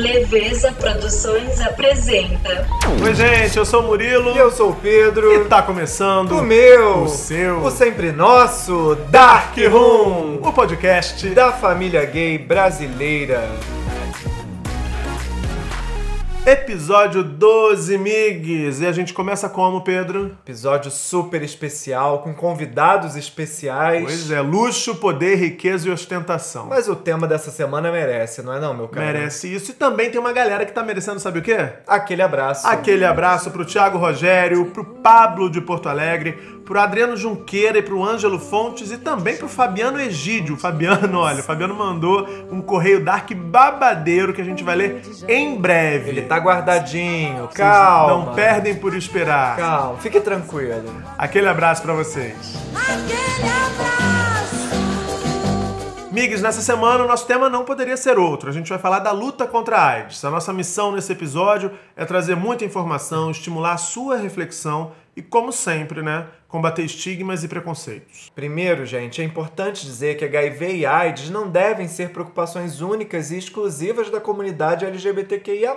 Leveza Produções apresenta. Oi, gente, eu sou o Murilo. E eu sou o Pedro. E tá começando o meu, o seu, o sempre nosso Dark Room, o podcast da família gay brasileira. Episódio 12, migs. E a gente começa como, Pedro? Episódio super especial, com convidados especiais. Pois é, luxo, poder, riqueza e ostentação. Mas o tema dessa semana merece, não é não, meu caro? Merece isso. E também tem uma galera que tá merecendo, sabe o quê? Aquele abraço. Aquele abraço pro Thiago Rogério, pro Pablo de Porto Alegre, pro Adriano Junqueira e pro Ângelo Fontes e também pro Fabiano Egídio. Fabiano, olha, o Fabiano mandou um correio dark babadeiro que a gente vai ler em breve. Ele tá guardadinho, calma. Não perdem por esperar. Calma, fique tranquilo. Aquele abraço para vocês. Aquele abraço. Migs, nessa semana o nosso tema não poderia ser outro. A gente vai falar da luta contra a AIDS. A nossa missão nesse episódio é trazer muita informação, estimular a sua reflexão e, como sempre, né, combater estigmas e preconceitos. Primeiro, gente, é importante dizer que HIV e AIDS não devem ser preocupações únicas e exclusivas da comunidade LGBTQIA.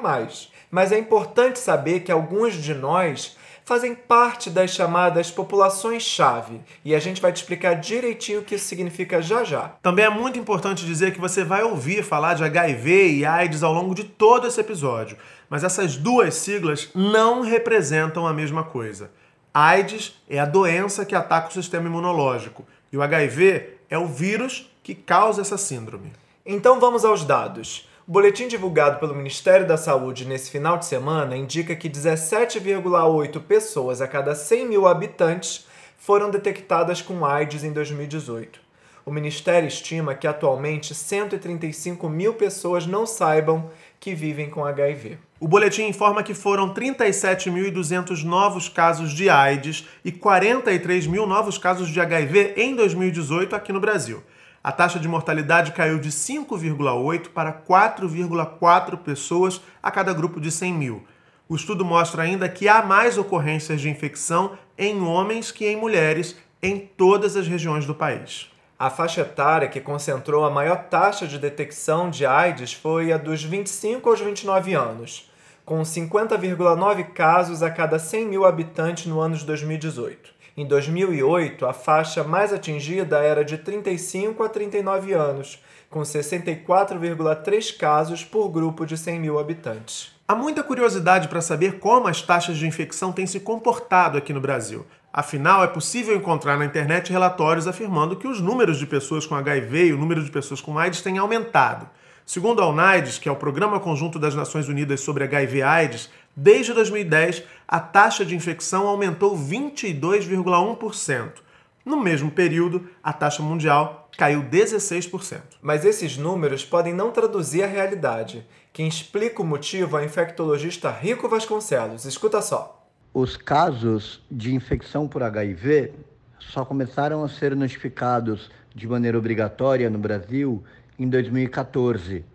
Mas é importante saber que alguns de nós fazem parte das chamadas populações-chave. E a gente vai te explicar direitinho o que isso significa já já. Também é muito importante dizer que você vai ouvir falar de HIV e AIDS ao longo de todo esse episódio. Mas essas duas siglas não representam a mesma coisa. AIDS é a doença que ataca o sistema imunológico e o HIV é o vírus que causa essa síndrome. Então vamos aos dados. O boletim divulgado pelo Ministério da Saúde nesse final de semana indica que 17,8 pessoas a cada 100 mil habitantes foram detectadas com AIDS em 2018. O Ministério estima que atualmente 135 mil pessoas não saibam que vivem com HIV. O boletim informa que foram 37.200 novos casos de AIDS e 43 mil novos casos de HIV em 2018 aqui no Brasil. A taxa de mortalidade caiu de 5,8 para 4,4 pessoas a cada grupo de 100 mil. O estudo mostra ainda que há mais ocorrências de infecção em homens que em mulheres em todas as regiões do país. A faixa etária que concentrou a maior taxa de detecção de AIDS foi a dos 25 aos 29 anos, com 50,9 casos a cada 100 mil habitantes no ano de 2018. Em 2008, a faixa mais atingida era de 35 a 39 anos, com 64,3 casos por grupo de 100 mil habitantes. Há muita curiosidade para saber como as taxas de infecção têm se comportado aqui no Brasil. Afinal, é possível encontrar na internet relatórios afirmando que os números de pessoas com HIV e o número de pessoas com AIDS têm aumentado. Segundo a UNAIDS, que é o Programa Conjunto das Nações Unidas sobre HIV/AIDS, desde 2010 a taxa de infecção aumentou 22,1%. No mesmo período, a taxa mundial caiu 16%. Mas esses números podem não traduzir a realidade. Quem explica o motivo é o infectologista Rico Vasconcelos. Escuta só. Os casos de infecção por HIV só começaram a ser notificados de maneira obrigatória no Brasil em 2014.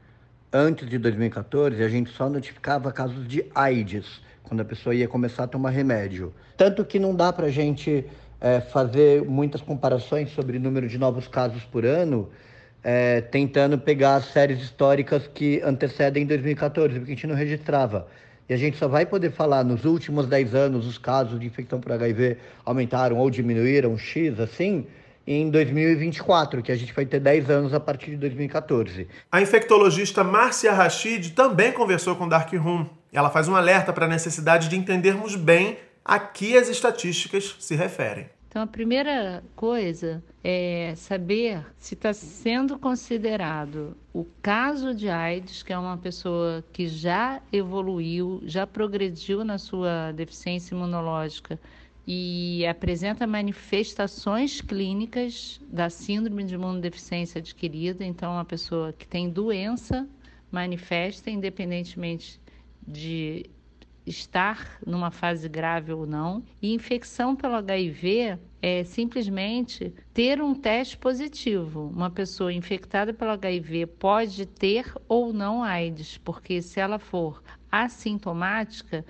Antes de 2014, a gente só notificava casos de AIDS, quando a pessoa ia começar a tomar remédio. Tanto que não dá para a gente é, fazer muitas comparações sobre o número de novos casos por ano, é, tentando pegar as séries históricas que antecedem 2014, porque a gente não registrava. E a gente só vai poder falar nos últimos 10 anos os casos de infecção por HIV aumentaram ou diminuíram, X, assim, em 2024, que a gente vai ter 10 anos a partir de 2014. A infectologista Márcia Rachid também conversou com Dark Room. Ela faz um alerta para a necessidade de entendermos bem a que as estatísticas se referem. Então, a primeira coisa é saber se está sendo considerado o caso de AIDS, que é uma pessoa que já evoluiu, já progrediu na sua deficiência imunológica e apresenta manifestações clínicas da síndrome de imunodeficiência adquirida. Então, uma pessoa que tem doença manifesta, independentemente de estar numa fase grave ou não. E infecção pelo HIV é simplesmente ter um teste positivo. Uma pessoa infectada pelo HIV pode ter ou não AIDS, porque se ela for assintomática,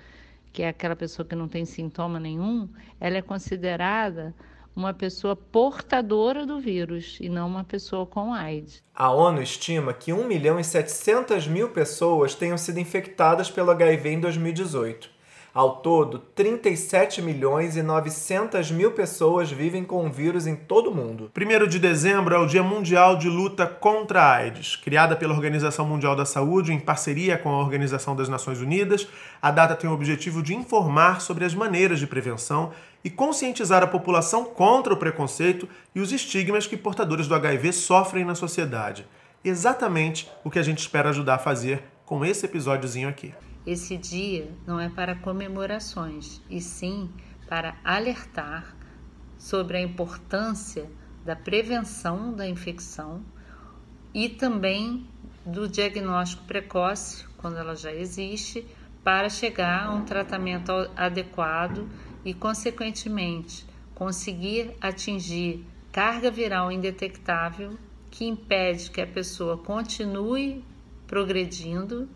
que é aquela pessoa que não tem sintoma nenhum, ela é considerada uma pessoa portadora do vírus e não uma pessoa com AIDS. A ONU estima que 1 milhão e 700 mil pessoas tenham sido infectadas pelo HIV em 2018. Ao todo, 37 milhões e 900 mil pessoas vivem com o vírus em todo o mundo. 1 de dezembro é o Dia Mundial de Luta contra a AIDS. Criada pela Organização Mundial da Saúde em parceria com a Organização das Nações Unidas, a data tem o objetivo de informar sobre as maneiras de prevenção e conscientizar a população contra o preconceito e os estigmas que portadores do HIV sofrem na sociedade. Exatamente o que a gente espera ajudar a fazer com esse episódiozinho aqui. Esse dia não é para comemorações, e sim para alertar sobre a importância da prevenção da infecção e também do diagnóstico precoce, quando ela já existe, para chegar a um tratamento adequado e, consequentemente, conseguir atingir carga viral indetectável que impede que a pessoa continue progredindo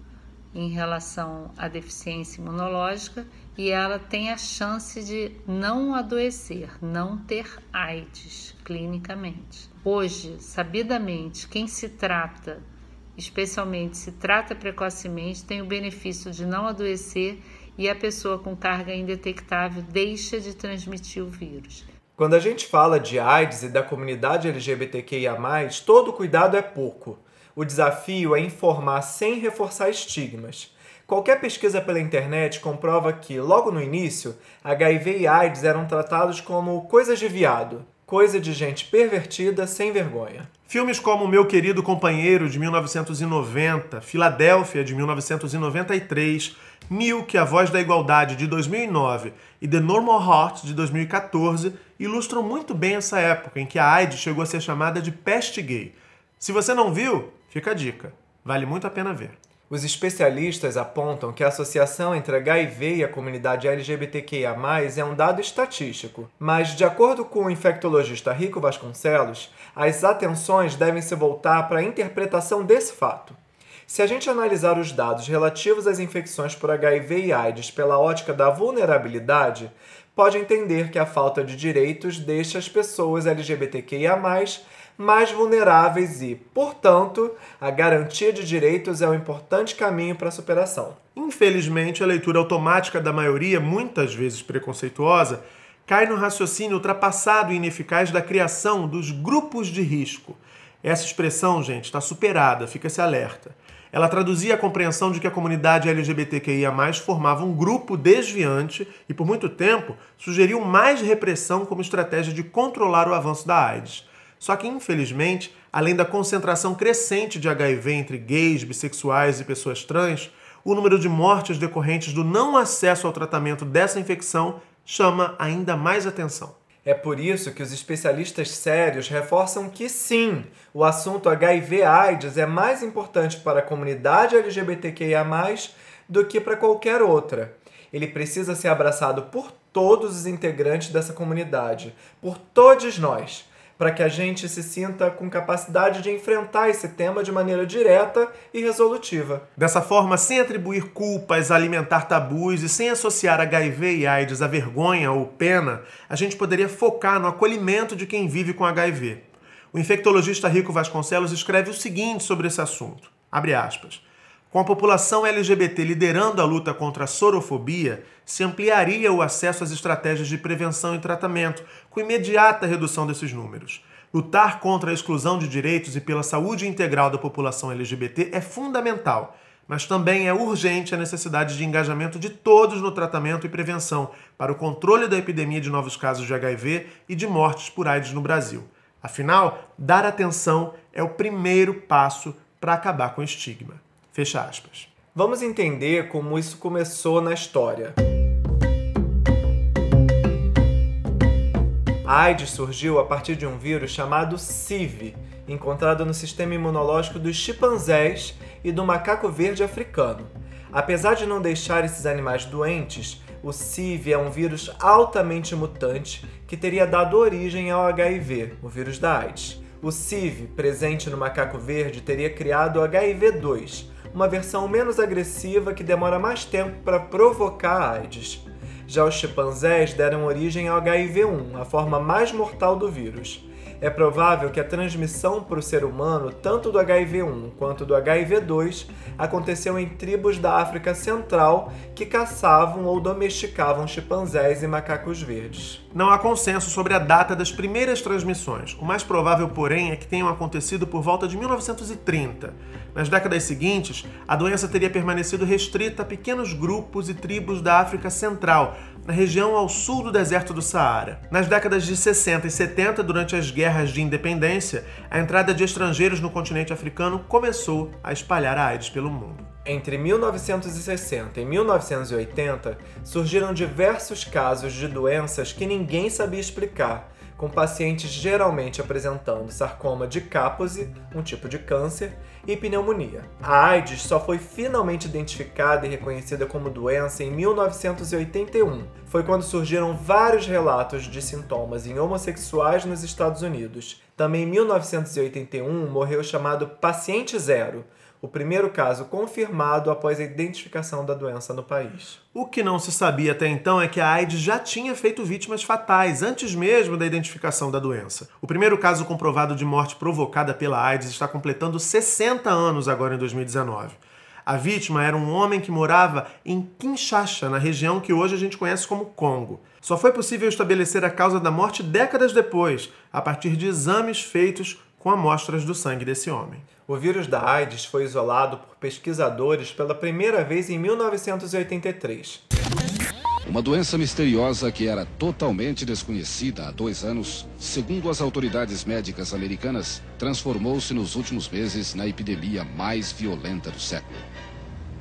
em relação à deficiência imunológica e ela tem a chance de não adoecer, não ter AIDS clinicamente. Hoje, sabidamente, quem se trata, especialmente se trata precocemente, tem o benefício de não adoecer e a pessoa com carga indetectável deixa de transmitir o vírus. Quando a gente fala de AIDS e da comunidade LGBTQIA, todo cuidado é pouco. O desafio é informar sem reforçar estigmas. Qualquer pesquisa pela internet comprova que, logo no início, HIV e AIDS eram tratados como coisas de viado, coisa de gente pervertida sem vergonha. Filmes como Meu Querido Companheiro, de 1990, Filadélfia, de 1993, Milk, A Voz da Igualdade, de 2009 e The Normal Heart, de 2014, ilustram muito bem essa época em que a AIDS chegou a ser chamada de peste gay. Se você não viu, Fica a dica, vale muito a pena ver. Os especialistas apontam que a associação entre HIV e a comunidade LGBTQIA+, é um dado estatístico, mas de acordo com o infectologista Rico Vasconcelos, as atenções devem se voltar para a interpretação desse fato. Se a gente analisar os dados relativos às infecções por HIV e AIDS pela ótica da vulnerabilidade, pode entender que a falta de direitos deixa as pessoas LGBTQIA+, mais vulneráveis e, portanto, a garantia de direitos é um importante caminho para a superação. Infelizmente, a leitura automática da maioria, muitas vezes preconceituosa, cai no raciocínio ultrapassado e ineficaz da criação dos grupos de risco. Essa expressão, gente, está superada, fica-se alerta. Ela traduzia a compreensão de que a comunidade LGBTQIA formava um grupo desviante e, por muito tempo, sugeriu mais repressão como estratégia de controlar o avanço da AIDS. Só que, infelizmente, além da concentração crescente de HIV entre gays, bissexuais e pessoas trans, o número de mortes decorrentes do não acesso ao tratamento dessa infecção chama ainda mais atenção. É por isso que os especialistas sérios reforçam que sim, o assunto HIV/AIDS é mais importante para a comunidade LGBTQIA+ do que para qualquer outra. Ele precisa ser abraçado por todos os integrantes dessa comunidade, por todos nós para que a gente se sinta com capacidade de enfrentar esse tema de maneira direta e resolutiva. Dessa forma, sem atribuir culpas, alimentar tabus e sem associar HIV e AIDS a vergonha ou pena, a gente poderia focar no acolhimento de quem vive com HIV. O infectologista Rico Vasconcelos escreve o seguinte sobre esse assunto. Abre aspas. Com a população LGBT liderando a luta contra a sorofobia, se ampliaria o acesso às estratégias de prevenção e tratamento, com imediata redução desses números. Lutar contra a exclusão de direitos e pela saúde integral da população LGBT é fundamental, mas também é urgente a necessidade de engajamento de todos no tratamento e prevenção para o controle da epidemia de novos casos de HIV e de mortes por AIDS no Brasil. Afinal, dar atenção é o primeiro passo para acabar com o estigma. Fecha aspas. Vamos entender como isso começou na história. A AIDS surgiu a partir de um vírus chamado CIV, encontrado no sistema imunológico dos chimpanzés e do macaco verde africano. Apesar de não deixar esses animais doentes, o CIV é um vírus altamente mutante que teria dado origem ao HIV, o vírus da AIDS. O CIV, presente no macaco verde, teria criado o HIV-2, uma versão menos agressiva que demora mais tempo para provocar a AIDS. Já os chimpanzés deram origem ao HIV-1, a forma mais mortal do vírus. É provável que a transmissão para o ser humano, tanto do HIV-1 quanto do HIV-2, aconteceu em tribos da África Central que caçavam ou domesticavam chimpanzés e macacos verdes. Não há consenso sobre a data das primeiras transmissões. O mais provável, porém, é que tenham acontecido por volta de 1930. Nas décadas seguintes, a doença teria permanecido restrita a pequenos grupos e tribos da África Central, na região ao sul do deserto do Saara. Nas décadas de 60 e 70, durante as guerras de independência, a entrada de estrangeiros no continente africano começou a espalhar a AIDS pelo mundo. Entre 1960 e 1980, surgiram diversos casos de doenças que ninguém sabia explicar, com pacientes geralmente apresentando sarcoma de Kaposi, um tipo de câncer, e pneumonia. A AIDS só foi finalmente identificada e reconhecida como doença em 1981. Foi quando surgiram vários relatos de sintomas em homossexuais nos Estados Unidos. Também em 1981 morreu o chamado paciente zero, o primeiro caso confirmado após a identificação da doença no país. O que não se sabia até então é que a AIDS já tinha feito vítimas fatais antes mesmo da identificação da doença. O primeiro caso comprovado de morte provocada pela AIDS está completando 60 anos agora em 2019. A vítima era um homem que morava em Kinshasa, na região que hoje a gente conhece como Congo. Só foi possível estabelecer a causa da morte décadas depois, a partir de exames feitos com amostras do sangue desse homem. O vírus da AIDS foi isolado por pesquisadores pela primeira vez em 1983. Uma doença misteriosa que era totalmente desconhecida há dois anos, segundo as autoridades médicas americanas, transformou-se nos últimos meses na epidemia mais violenta do século.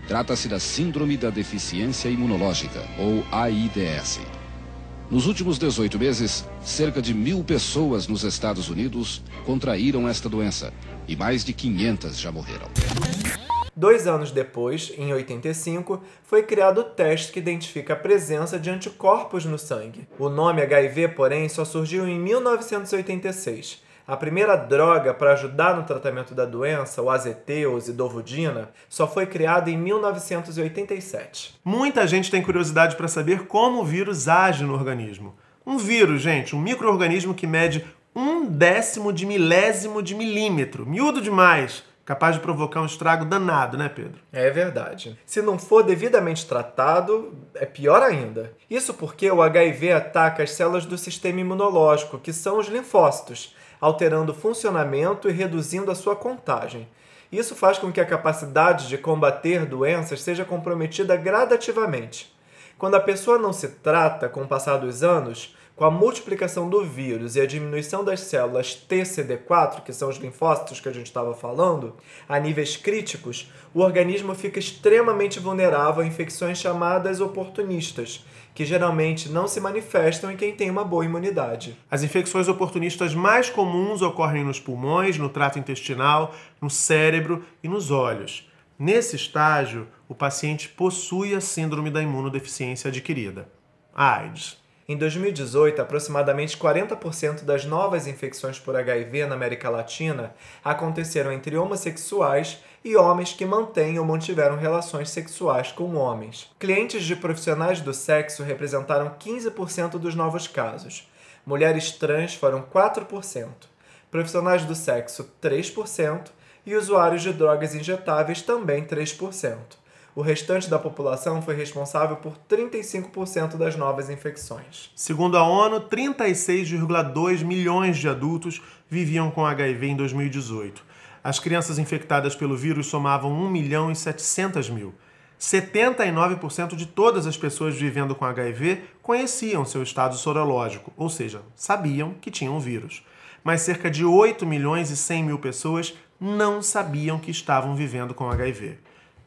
Trata-se da Síndrome da Deficiência Imunológica, ou AIDS. Nos últimos 18 meses, cerca de mil pessoas nos Estados Unidos contraíram esta doença e mais de 500 já morreram. Dois anos depois, em 85, foi criado o teste que identifica a presença de anticorpos no sangue. O nome HIV, porém, só surgiu em 1986 a primeira droga para ajudar no tratamento da doença, o AZT ou zidovudina, só foi criada em 1987. Muita gente tem curiosidade para saber como o vírus age no organismo. Um vírus, gente, um microorganismo que mede um décimo de milésimo de milímetro, miúdo demais, capaz de provocar um estrago danado, né, Pedro? É verdade. Se não for devidamente tratado, é pior ainda. Isso porque o HIV ataca as células do sistema imunológico, que são os linfócitos alterando o funcionamento e reduzindo a sua contagem. Isso faz com que a capacidade de combater doenças seja comprometida gradativamente. Quando a pessoa não se trata com o passar dos anos, com a multiplicação do vírus e a diminuição das células TCD4, que são os linfócitos que a gente estava falando, a níveis críticos, o organismo fica extremamente vulnerável a infecções chamadas oportunistas, que geralmente não se manifestam em quem tem uma boa imunidade. As infecções oportunistas mais comuns ocorrem nos pulmões, no trato intestinal, no cérebro e nos olhos. Nesse estágio, o paciente possui a síndrome da imunodeficiência adquirida, AIDS. Em 2018, aproximadamente 40% das novas infecções por HIV na América Latina aconteceram entre homossexuais e homens que mantêm ou mantiveram relações sexuais com homens. Clientes de profissionais do sexo representaram 15% dos novos casos. Mulheres trans foram 4%, profissionais do sexo 3% e usuários de drogas injetáveis também 3%. O restante da população foi responsável por 35% das novas infecções. Segundo a ONU, 36,2 milhões de adultos viviam com HIV em 2018. As crianças infectadas pelo vírus somavam 1 milhão e 700 mil. 79% de todas as pessoas vivendo com HIV conheciam seu estado sorológico, ou seja, sabiam que tinham o vírus. Mas cerca de 8 milhões e 100 mil pessoas não sabiam que estavam vivendo com HIV.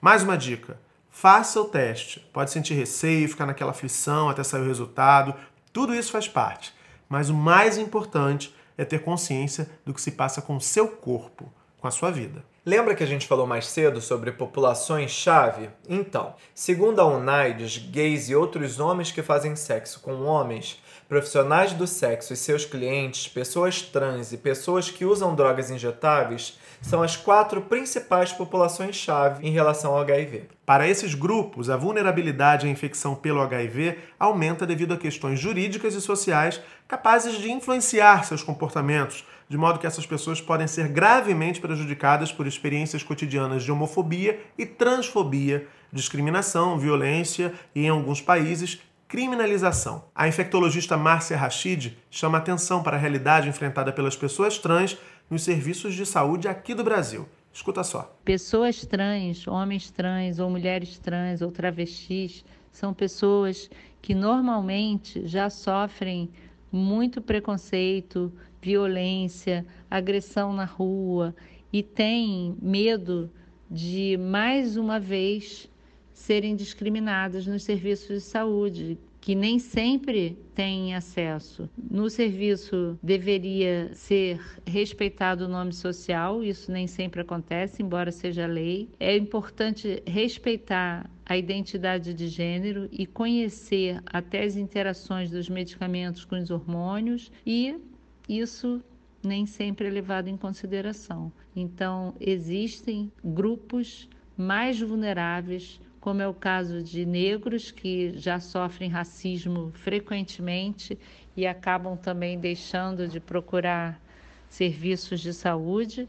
Mais uma dica: faça o teste. Pode sentir receio, ficar naquela aflição até sair o resultado, tudo isso faz parte. Mas o mais importante é ter consciência do que se passa com o seu corpo, com a sua vida. Lembra que a gente falou mais cedo sobre populações-chave? Então, segundo a UNAIDS, gays e outros homens que fazem sexo com homens Profissionais do sexo e seus clientes, pessoas trans e pessoas que usam drogas injetáveis são as quatro principais populações-chave em relação ao HIV. Para esses grupos, a vulnerabilidade à infecção pelo HIV aumenta devido a questões jurídicas e sociais capazes de influenciar seus comportamentos, de modo que essas pessoas podem ser gravemente prejudicadas por experiências cotidianas de homofobia e transfobia, discriminação, violência e, em alguns países, criminalização. A infectologista Márcia Rachid chama atenção para a realidade enfrentada pelas pessoas trans nos serviços de saúde aqui do Brasil. Escuta só. Pessoas trans, homens trans ou mulheres trans ou travestis são pessoas que normalmente já sofrem muito preconceito, violência, agressão na rua e têm medo de mais uma vez serem discriminadas nos serviços de saúde, que nem sempre têm acesso. No serviço deveria ser respeitado o nome social, isso nem sempre acontece, embora seja lei. É importante respeitar a identidade de gênero e conhecer até as interações dos medicamentos com os hormônios e isso nem sempre é levado em consideração. Então, existem grupos mais vulneráveis como é o caso de negros que já sofrem racismo frequentemente e acabam também deixando de procurar serviços de saúde,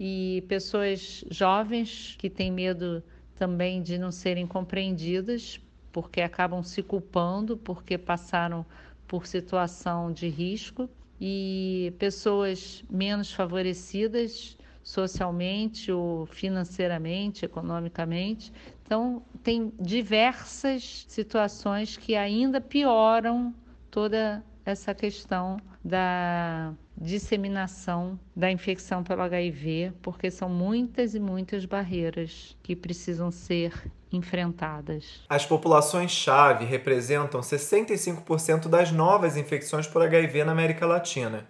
e pessoas jovens que têm medo também de não serem compreendidas, porque acabam se culpando porque passaram por situação de risco, e pessoas menos favorecidas socialmente ou financeiramente, economicamente. Então, tem diversas situações que ainda pioram toda essa questão da disseminação da infecção pelo HIV, porque são muitas e muitas barreiras que precisam ser enfrentadas. As populações-chave representam 65% das novas infecções por HIV na América Latina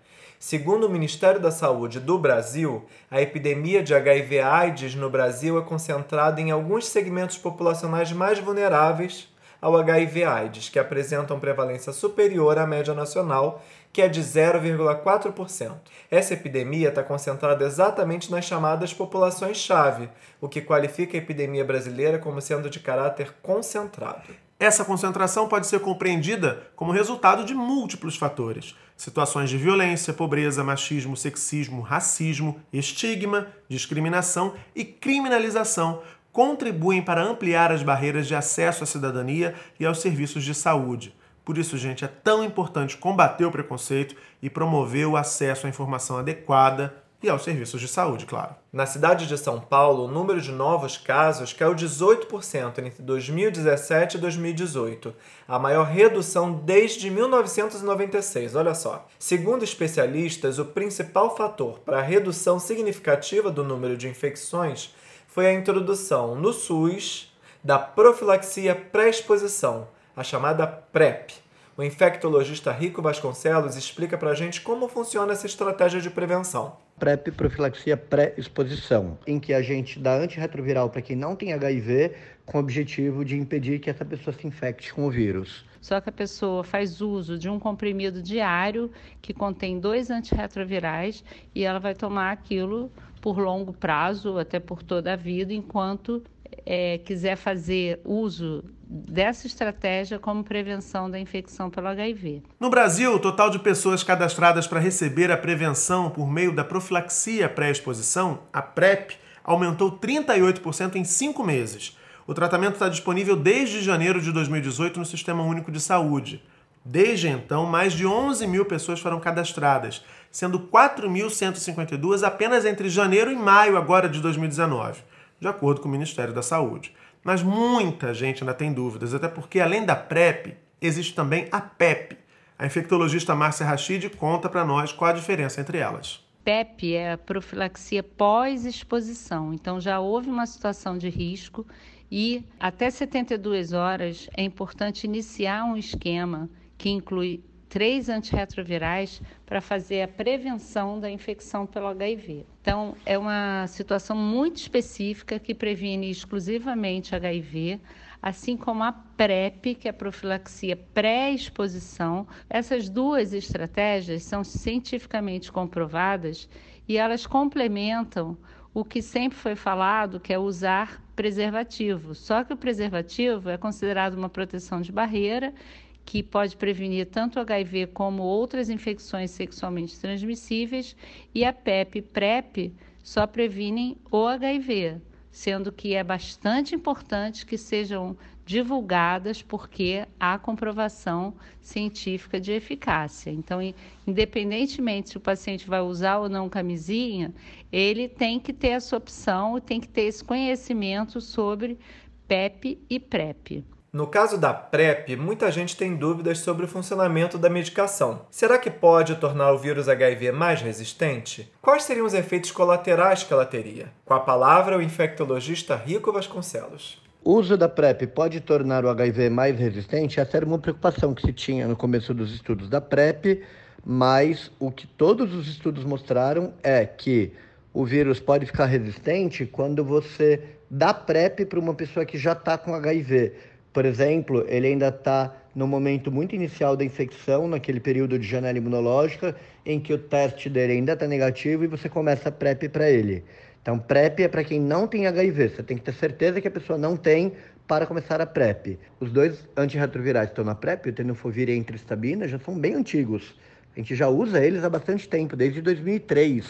Segundo o Ministério da Saúde do Brasil, a epidemia de HIV/AIDS no Brasil é concentrada em alguns segmentos populacionais mais vulneráveis ao HIV/AIDS, que apresentam prevalência superior à média nacional, que é de 0,4%. Essa epidemia está concentrada exatamente nas chamadas populações-chave, o que qualifica a epidemia brasileira como sendo de caráter concentrado. Essa concentração pode ser compreendida como resultado de múltiplos fatores situações de violência, pobreza, machismo, sexismo, racismo, estigma, discriminação e criminalização contribuem para ampliar as barreiras de acesso à cidadania e aos serviços de saúde. Por isso, gente, é tão importante combater o preconceito e promover o acesso à informação adequada e aos serviços de saúde, claro. Na cidade de São Paulo, o número de novos casos caiu 18% entre 2017 e 2018, a maior redução desde 1996. Olha só. Segundo especialistas, o principal fator para a redução significativa do número de infecções foi a introdução no SUS da profilaxia pré-exposição, a chamada PrEP. O infectologista Rico Vasconcelos explica para a gente como funciona essa estratégia de prevenção. PrEP, profilaxia pré-exposição, em que a gente dá antirretroviral para quem não tem HIV, com o objetivo de impedir que essa pessoa se infecte com o vírus. Só que a pessoa faz uso de um comprimido diário que contém dois antirretrovirais e ela vai tomar aquilo por longo prazo, até por toda a vida, enquanto é, quiser fazer uso dessa estratégia como prevenção da infecção pelo HIV. No Brasil, o total de pessoas cadastradas para receber a prevenção por meio da profilaxia pré-exposição, a PrEP, aumentou 38% em cinco meses. O tratamento está disponível desde janeiro de 2018 no Sistema Único de Saúde. Desde então, mais de 11 mil pessoas foram cadastradas, sendo 4.152 apenas entre janeiro e maio agora de 2019, de acordo com o Ministério da Saúde. Mas muita gente ainda tem dúvidas, até porque além da PrEP, existe também a PEP. A infectologista Márcia Rachid conta para nós qual a diferença entre elas. PEP é a profilaxia pós-exposição, então já houve uma situação de risco e até 72 horas é importante iniciar um esquema que inclui três antirretrovirais para fazer a prevenção da infecção pelo HIV. Então, é uma situação muito específica que previne exclusivamente HIV, assim como a PrEP, que é a profilaxia pré-exposição. Essas duas estratégias são cientificamente comprovadas e elas complementam o que sempre foi falado, que é usar preservativo. Só que o preservativo é considerado uma proteção de barreira que pode prevenir tanto HIV como outras infecções sexualmente transmissíveis, e a PEP e PrEP só previnem o HIV, sendo que é bastante importante que sejam divulgadas porque há comprovação científica de eficácia. Então, independentemente se o paciente vai usar ou não camisinha, ele tem que ter essa opção tem que ter esse conhecimento sobre PEP e PrEP. No caso da PrEP, muita gente tem dúvidas sobre o funcionamento da medicação. Será que pode tornar o vírus HIV mais resistente? Quais seriam os efeitos colaterais que ela teria? Com a palavra, o infectologista Rico Vasconcelos. O uso da PrEP pode tornar o HIV mais resistente? Essa era uma preocupação que se tinha no começo dos estudos da PrEP, mas o que todos os estudos mostraram é que o vírus pode ficar resistente quando você dá PrEP para uma pessoa que já está com HIV por exemplo, ele ainda está no momento muito inicial da infecção, naquele período de janela imunológica, em que o teste dele ainda está negativo e você começa a PrEP para ele. Então, PrEP é para quem não tem HIV. Você tem que ter certeza que a pessoa não tem para começar a PrEP. Os dois antirretrovirais que estão na PrEP, o tenofovir e a entristabina, já são bem antigos. A gente já usa eles há bastante tempo, desde 2003.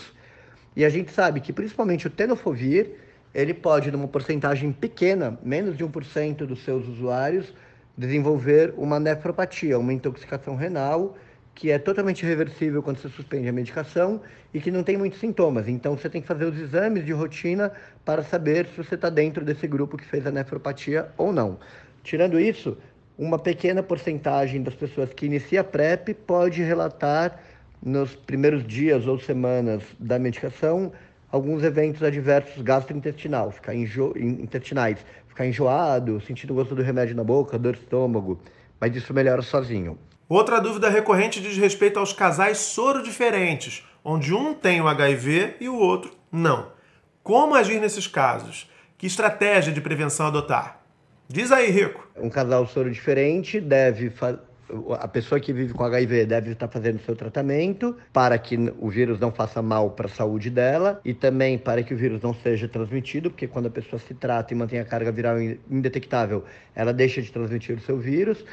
E a gente sabe que principalmente o tenofovir ele pode, numa porcentagem pequena, menos de 1% dos seus usuários, desenvolver uma nefropatia, uma intoxicação renal, que é totalmente reversível quando você suspende a medicação e que não tem muitos sintomas. Então, você tem que fazer os exames de rotina para saber se você está dentro desse grupo que fez a nefropatia ou não. Tirando isso, uma pequena porcentagem das pessoas que inicia a PrEP pode relatar nos primeiros dias ou semanas da medicação alguns eventos adversos gastrointestinal, ficar enjo... intestinais, ficar enjoado, sentindo gosto do remédio na boca, dor de estômago, mas isso melhora sozinho. Outra dúvida recorrente diz respeito aos casais soro diferentes, onde um tem o HIV e o outro não. Como agir nesses casos? Que estratégia de prevenção adotar? Diz aí, Rico. Um casal soro diferente deve a pessoa que vive com HIV deve estar fazendo seu tratamento para que o vírus não faça mal para a saúde dela e também para que o vírus não seja transmitido, porque quando a pessoa se trata e mantém a carga viral indetectável, ela deixa de transmitir o seu vírus.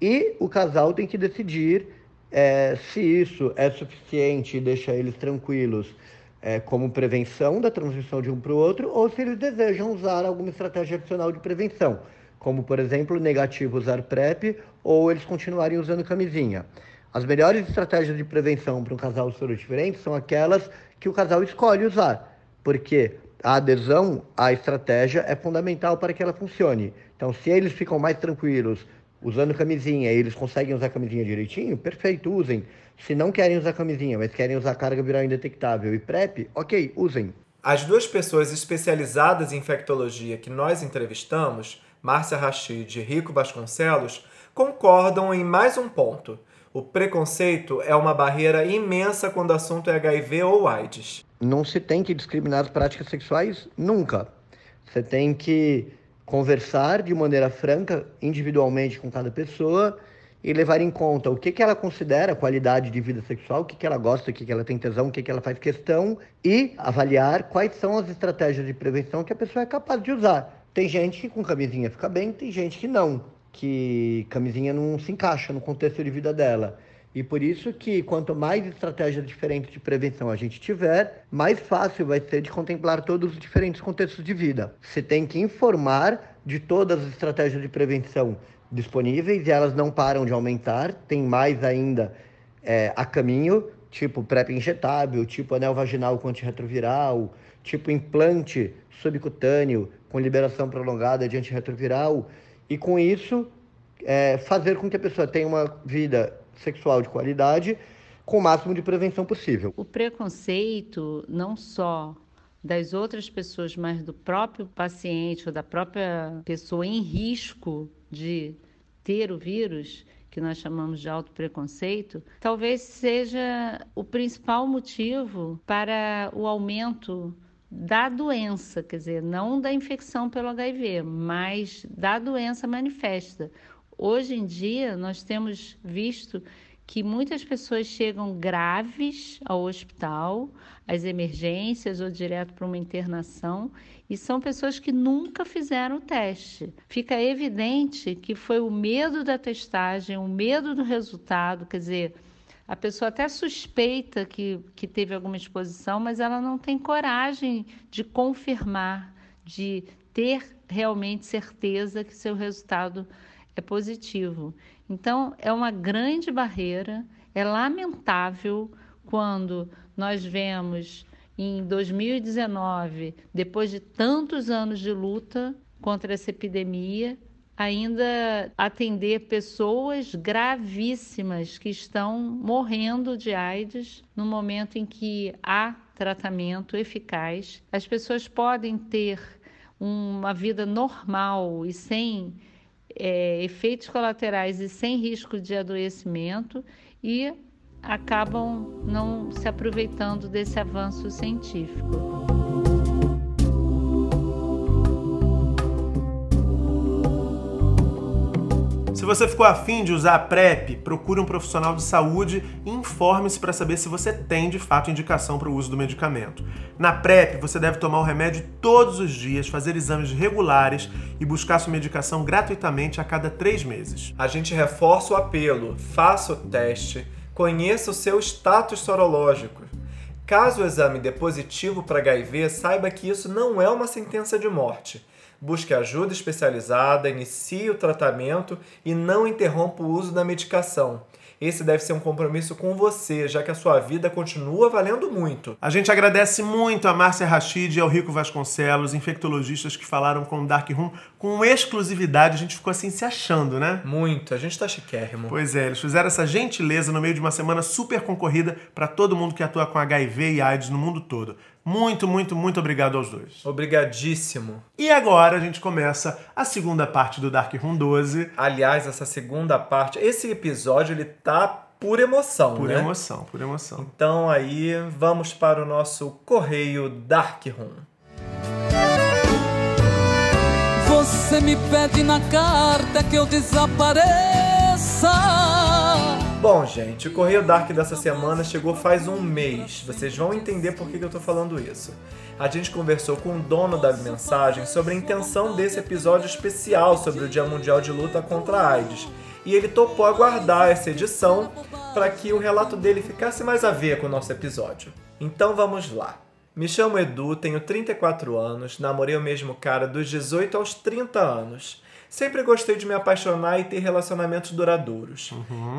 E o casal tem que decidir é, se isso é suficiente e deixa eles tranquilos é, como prevenção da transmissão de um para o outro, ou se eles desejam usar alguma estratégia adicional de prevenção como por exemplo negativo usar PrEP ou eles continuarem usando camisinha. As melhores estratégias de prevenção para um casal soro diferente são aquelas que o casal escolhe usar, porque a adesão à estratégia é fundamental para que ela funcione. Então, se eles ficam mais tranquilos usando camisinha e eles conseguem usar camisinha direitinho, perfeito, usem. Se não querem usar camisinha, mas querem usar carga viral indetectável e PrEP, ok, usem. As duas pessoas especializadas em infectologia que nós entrevistamos Márcia Rachid e Rico Vasconcelos, concordam em mais um ponto. O preconceito é uma barreira imensa quando o assunto é HIV ou AIDS. Não se tem que discriminar as práticas sexuais nunca. Você tem que conversar de maneira franca, individualmente com cada pessoa e levar em conta o que, que ela considera qualidade de vida sexual, o que, que ela gosta, o que, que ela tem tesão, o que, que ela faz questão e avaliar quais são as estratégias de prevenção que a pessoa é capaz de usar. Tem gente que com camisinha fica bem, tem gente que não, que camisinha não se encaixa no contexto de vida dela. E por isso que quanto mais estratégias diferentes de prevenção a gente tiver, mais fácil vai ser de contemplar todos os diferentes contextos de vida. Você tem que informar de todas as estratégias de prevenção disponíveis e elas não param de aumentar, tem mais ainda é, a caminho, tipo PrEP injetável, tipo anel vaginal com antirretroviral, tipo implante subcutâneo com liberação prolongada de antirretroviral e com isso é, fazer com que a pessoa tenha uma vida sexual de qualidade com o máximo de prevenção possível. O preconceito não só das outras pessoas, mas do próprio paciente ou da própria pessoa em risco de ter o vírus, que nós chamamos de autopreconceito, talvez seja o principal motivo para o aumento da doença, quer dizer, não da infecção pelo HIV, mas da doença manifesta. Hoje em dia, nós temos visto que muitas pessoas chegam graves ao hospital, às emergências ou direto para uma internação, e são pessoas que nunca fizeram o teste. Fica evidente que foi o medo da testagem, o medo do resultado, quer dizer, a pessoa até suspeita que, que teve alguma exposição, mas ela não tem coragem de confirmar, de ter realmente certeza que seu resultado é positivo. Então, é uma grande barreira, é lamentável quando nós vemos em 2019, depois de tantos anos de luta contra essa epidemia, ainda atender pessoas gravíssimas que estão morrendo de AIDS no momento em que há tratamento eficaz. As pessoas podem ter uma vida normal e sem é, efeitos colaterais e sem risco de adoecimento e acabam não se aproveitando desse avanço científico. Você ficou afim de usar a PrEP, procure um profissional de saúde e informe-se para saber se você tem de fato indicação para o uso do medicamento. Na PrEP, você deve tomar o remédio todos os dias, fazer exames regulares e buscar sua medicação gratuitamente a cada três meses. A gente reforça o apelo: faça o teste, conheça o seu status sorológico. Caso o exame dê positivo para HIV, saiba que isso não é uma sentença de morte busque ajuda especializada, inicie o tratamento e não interrompa o uso da medicação. Esse deve ser um compromisso com você, já que a sua vida continua valendo muito. A gente agradece muito a Márcia Rachid e ao Rico Vasconcelos, infectologistas que falaram com o Dark Room com exclusividade. A gente ficou assim se achando, né? Muito, a gente tá chiquérrimo. Pois é, eles fizeram essa gentileza no meio de uma semana super concorrida para todo mundo que atua com HIV e AIDS no mundo todo. Muito, muito, muito obrigado aos dois. Obrigadíssimo. E agora a gente começa a segunda parte do Dark Room 12. Aliás, essa segunda parte, esse episódio ele tá por emoção, Por né? emoção, por emoção. Então aí vamos para o nosso correio Dark Room. Você me pede na carta que eu desapareça. Bom, gente, o Correio Dark dessa semana chegou faz um mês. Vocês vão entender por que eu tô falando isso. A gente conversou com o dono da mensagem sobre a intenção desse episódio especial sobre o Dia Mundial de Luta contra a AIDS. E ele topou aguardar essa edição para que o relato dele ficasse mais a ver com o nosso episódio. Então vamos lá. Me chamo Edu, tenho 34 anos, namorei o mesmo cara dos 18 aos 30 anos. Sempre gostei de me apaixonar e ter relacionamentos duradouros.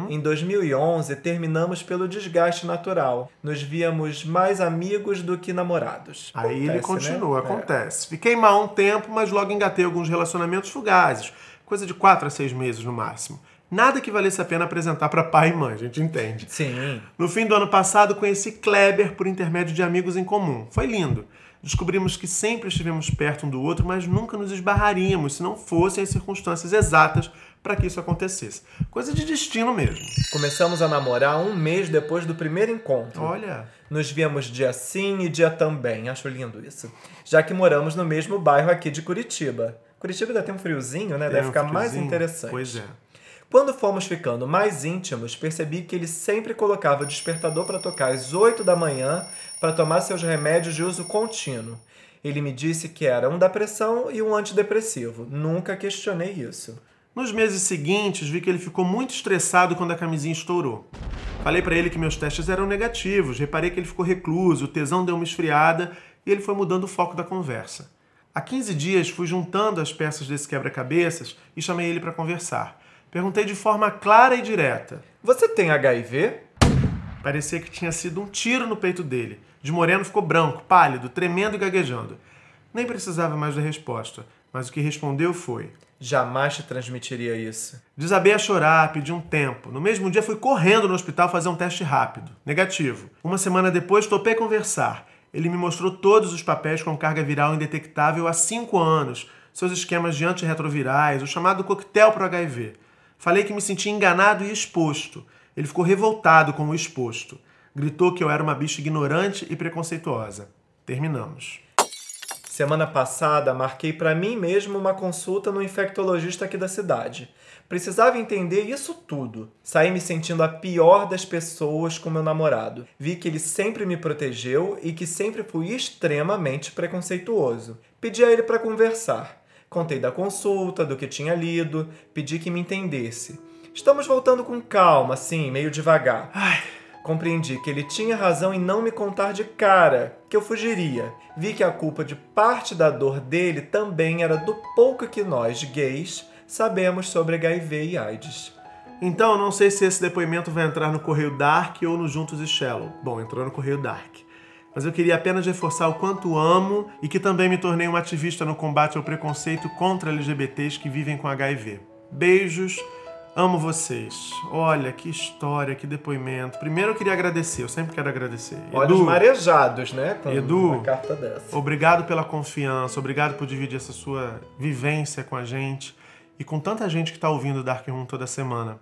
Em 2011, terminamos pelo desgaste natural. Nos víamos mais amigos do que namorados. Aí ele Acontece, né? continua, É. acontece. Fiquei mal um tempo, mas logo engatei alguns relacionamentos fugazes. Coisa de 4 a 6 meses no máximo. Nada que valesse a pena apresentar para pai e mãe, a gente entende. Sim. No fim do ano passado, conheci Kleber por intermédio de amigos em comum. Foi lindo. Descobrimos que sempre estivemos perto um do outro, mas nunca nos esbarraríamos se não fossem as circunstâncias exatas para que isso acontecesse. Coisa de destino mesmo. Começamos a namorar um mês depois do primeiro encontro. Olha, Nos víamos dia sim e dia também. Acho lindo isso. Já que moramos no mesmo bairro aqui de Curitiba. Curitiba ainda tem um friozinho, né? Deve um ficar mais interessante. Pois é. Quando fomos ficando mais íntimos, percebi que ele sempre colocava o despertador para tocar às 8 da manhã para tomar seus remédios de uso contínuo. Ele me disse que era um da pressão e um antidepressivo. Nunca questionei isso. Nos meses seguintes, vi que ele ficou muito estressado quando a camisinha estourou. Falei pra ele que meus testes eram negativos, reparei que ele ficou recluso, o tesão deu uma esfriada e ele foi mudando o foco da conversa. Há 15 dias fui juntando as peças desse quebra-cabeças e chamei ele pra conversar. Perguntei de forma clara e direta. Você tem HIV? Parecia que tinha sido um tiro no peito dele. De moreno ficou branco, pálido, tremendo e gaguejando. Nem precisava mais da resposta, mas o que respondeu foi: Jamais te transmitiria isso. Desabei a chorar, pedi um tempo. No mesmo dia fui correndo no hospital fazer um teste rápido. Negativo. Uma semana depois topei conversar. Ele me mostrou todos os papéis com carga viral indetectável há cinco anos, seus esquemas de antirretrovirais, o chamado coquetel para o HIV. Falei que me sentia enganado e exposto. Ele ficou revoltado com o exposto. Gritou que eu era uma bicha ignorante e preconceituosa. Terminamos. Semana passada, marquei para mim mesmo uma consulta no infectologista aqui da cidade. Precisava entender isso tudo. Saí me sentindo a pior das pessoas com meu namorado. Vi que ele sempre me protegeu e que sempre fui extremamente preconceituoso. Pedi a ele para conversar. Contei da consulta, do que tinha lido, pedi que me entendesse. Estamos voltando com calma, assim, meio devagar. Ai, Compreendi que ele tinha razão em não me contar de cara, que eu fugiria. Vi que a culpa de parte da dor dele também era do pouco que nós, gays, sabemos sobre HIV e AIDS. Então, não sei se esse depoimento vai entrar no Correio Dark ou no Juntos e Shallow. Bom, entrou no Correio Dark. Mas eu queria apenas reforçar o quanto amo e que também me tornei uma ativista no combate ao preconceito contra LGBTs que vivem com HIV. Beijos, amo vocês. Olha, que história, que depoimento. Primeiro eu queria agradecer, eu sempre quero agradecer. Olhos marejados, né? Com Edu, uma carta dessa. Obrigado pela confiança, obrigado por dividir essa sua vivência com a gente e com tanta gente que está ouvindo o Dark Room toda semana.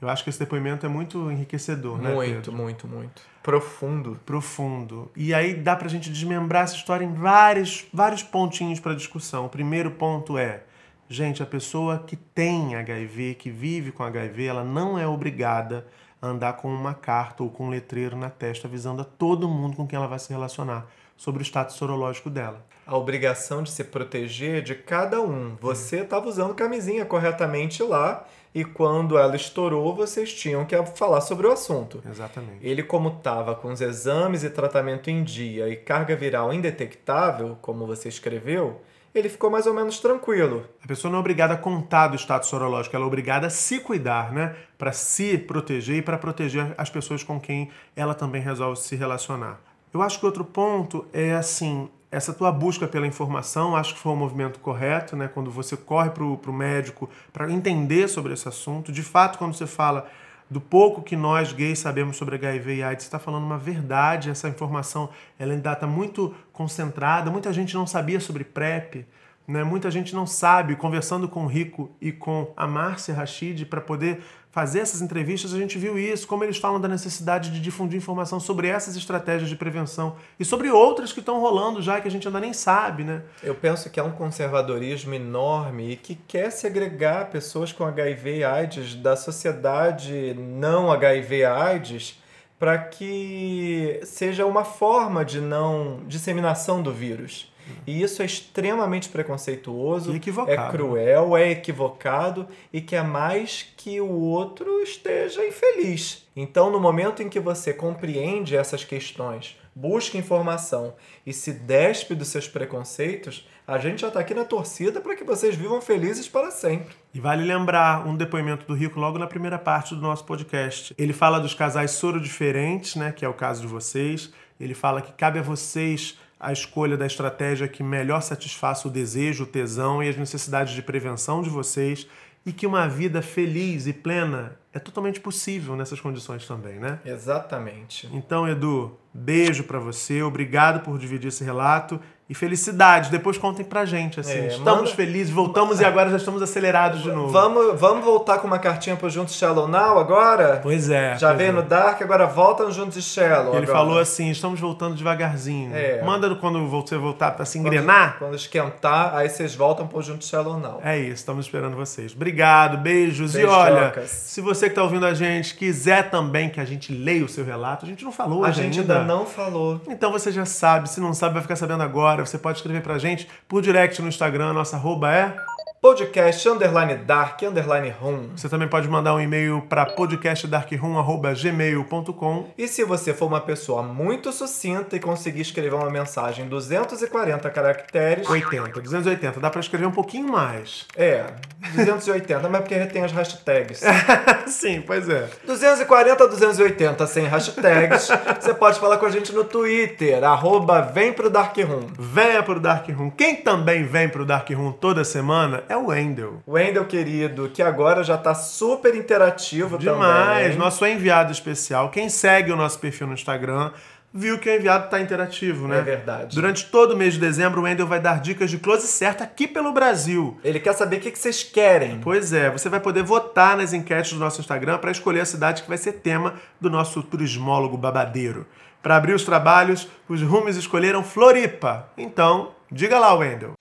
Eu acho que esse depoimento é muito enriquecedor, né? Muito, muito, muito. Profundo. Profundo. E aí dá pra gente desmembrar essa história em vários, vários pontinhos para discussão. O primeiro ponto é, gente, a pessoa que tem HIV, que vive com HIV, ela não é obrigada a andar com uma carta ou com um letreiro na testa avisando a todo mundo com quem ela vai se relacionar sobre o status sorológico dela. A obrigação de se proteger de cada um. Você estava usando camisinha corretamente lá e quando ela estourou, vocês tinham que falar sobre o assunto. Exatamente. Ele, como estava com os exames e tratamento em dia e carga viral indetectável, como você escreveu, ele ficou mais ou menos tranquilo. A pessoa não é obrigada a contar do status sorológico, ela é obrigada a se cuidar, né? Para se proteger e para proteger as pessoas com quem ela também resolve se relacionar. Eu acho que outro ponto é assim, essa tua busca pela informação, acho que foi um movimento correto, né? Quando você corre para o médico para entender sobre esse assunto. De fato, quando você fala do pouco que nós gays sabemos sobre HIV e AIDS, está falando uma verdade. Essa informação ela ainda está muito concentrada. Muita gente não sabia sobre PrEP. Né? Muita gente não sabe, conversando com o Rico e com a Márcia Rachid para poder fazer essas entrevistas, a gente viu isso, como eles falam da necessidade de difundir informação sobre essas estratégias de prevenção e sobre outras que estão rolando já que a gente ainda nem sabe, né? Eu penso que é um conservadorismo enorme e que quer segregar pessoas com HIV e AIDS da sociedade não HIV AIDS para que seja uma forma de não disseminação do vírus. E isso é extremamente preconceituoso, E é cruel, é equivocado e quer mais que o outro esteja infeliz. Então, no momento em que você compreende essas questões, busca informação e se despe dos seus preconceitos, a gente já está aqui na torcida para que vocês vivam felizes para sempre. E vale lembrar um depoimento do Rico logo na primeira parte do nosso podcast. Ele fala dos casais soro diferentes, né, que é o caso de vocês. Ele fala que cabe a vocês a escolha da estratégia que melhor satisfaça o desejo, o tesão e as necessidades de prevenção de vocês e que uma vida feliz e plena é totalmente possível nessas condições também, né? Exatamente. Então, Edu, beijo pra você, obrigado por dividir esse relato e felicidades. Depois contem pra gente, assim. É, estamos manda- felizes, voltamos e agora já estamos acelerados de novo. Vamos, vamos voltar com uma cartinha pro Juntos Shallow Now agora? Pois é. Já pois veio é. no Dark, agora volta no Juntos e Shallow. Ele agora. falou assim: estamos voltando devagarzinho. É. Manda quando você voltar pra se Quando- engrenar. Quando, esquentar, aí vocês voltam pro Juntos Shallow Now. É isso, estamos esperando vocês. Obrigado, beijos. E Beijocas. olha, se você que tá ouvindo a gente quiser também que a gente leia o seu relato, a gente não falou A gente ainda não falou. Então você já sabe, se não sabe, vai ficar sabendo agora. Você pode escrever pra gente por direct no Instagram, nossa arroba é. Podcast underline dark underline room. Você também pode mandar um e-mail para podcastdarkroom.gmail.com. E se você for uma pessoa muito sucinta e conseguir escrever uma mensagem em 240 caracteres, 80, 280. Dá pra escrever um pouquinho mais. é, 280, mas porque retém as hashtags. Sim, pois é. 240 280 sem hashtags. Você pode falar com a gente no Twitter, arroba vem pro Dark Room. Venha pro Dark Room. Quem também vem pro Dark Room toda semana é o Wendel. Wendel, querido, que agora já tá super interativo Demais, também. nosso enviado especial. Quem segue o nosso perfil no Instagram viu que o enviado tá interativo, né? É verdade. Durante todo o mês de dezembro, o Wendel vai dar dicas de close certo aqui pelo Brasil. Ele quer saber o que vocês querem. Pois é, você vai poder votar nas enquetes do nosso Instagram para escolher a cidade que vai ser tema do nosso turismólogo babadeiro. Para abrir os trabalhos, os rumes escolheram Floripa. Então, diga lá, Wendel.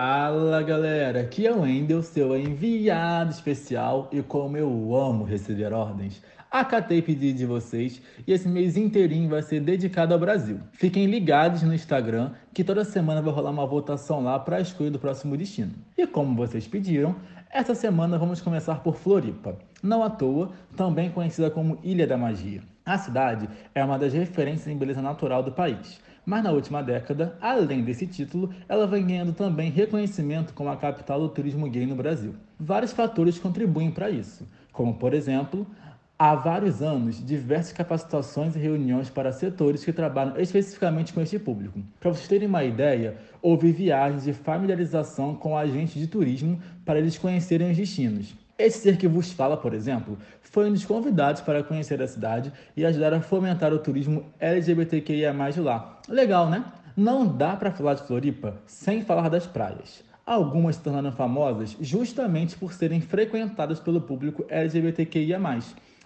Fala galera, aqui é o Wendel, seu enviado especial e como eu amo receber ordens, acatei pedido de vocês e esse mês inteirinho vai ser dedicado ao Brasil. Fiquem ligados no Instagram que toda semana vai rolar uma votação lá para a escolha do próximo destino. E como vocês pediram, essa semana vamos começar por Floripa, não à toa, também conhecida como Ilha da Magia. A cidade é uma das referências em beleza natural do país. Mas na última década, além desse título, ela vem ganhando também reconhecimento como a capital do turismo gay no Brasil. Vários fatores contribuem para isso, como por exemplo, há vários anos diversas capacitações e reuniões para setores que trabalham especificamente com este público. Para vocês terem uma ideia, houve viagens de familiarização com agentes de turismo para eles conhecerem os destinos. Esse ser que vos fala, por exemplo, foi um dos convidados para conhecer a cidade e ajudar a fomentar o turismo LGBTQIA+ de lá. Legal, né? Não dá para falar de Floripa sem falar das praias. Algumas se tornaram famosas justamente por serem frequentadas pelo público LGBTQIA+,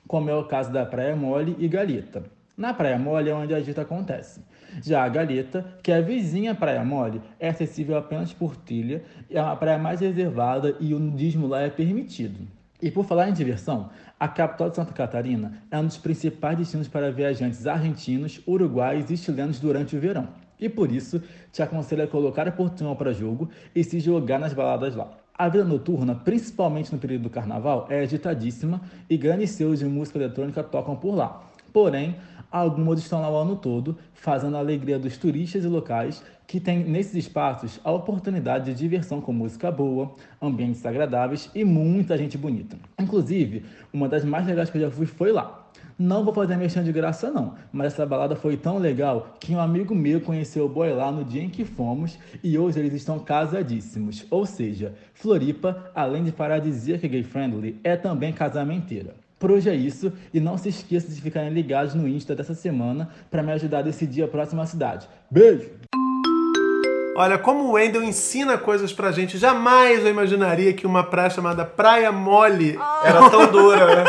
como é o caso da Praia Mole e Galeta. Na Praia Mole é onde a agita acontece. Já a Galeta, que é a vizinha Praia Mole, é acessível apenas por trilha, é uma praia mais reservada e o nudismo lá é permitido. E por falar em diversão, a capital de Santa Catarina é um dos principais destinos para viajantes argentinos, uruguaios e chilenos durante o verão. E por isso, te aconselho a colocar a Portunhol para jogo e se jogar nas baladas lá. A vida noturna, principalmente no período do carnaval, é agitadíssima e grandes seus de música eletrônica tocam por lá. Porém, algumas estão lá o ano todo, fazendo a alegria dos turistas e locais que têm nesses espaços a oportunidade de diversão com música boa, ambientes agradáveis e muita gente bonita. Inclusive, uma das mais legais que eu já fui foi lá. Não vou fazer mexendo de graça não, mas essa balada foi tão legal que um amigo meu conheceu o boy lá no dia em que fomos e hoje eles estão casadíssimos. Ou seja, Floripa, além de paradisíaca e gay friendly, é também casamenteira. Por hoje é isso e não se esqueça de ficarem ligados no Insta dessa semana para me ajudar a decidir a próxima cidade. Beijo! Olha, como o Wendel ensina coisas pra gente, jamais eu imaginaria que uma praia chamada Praia Mole Era tão dura, né?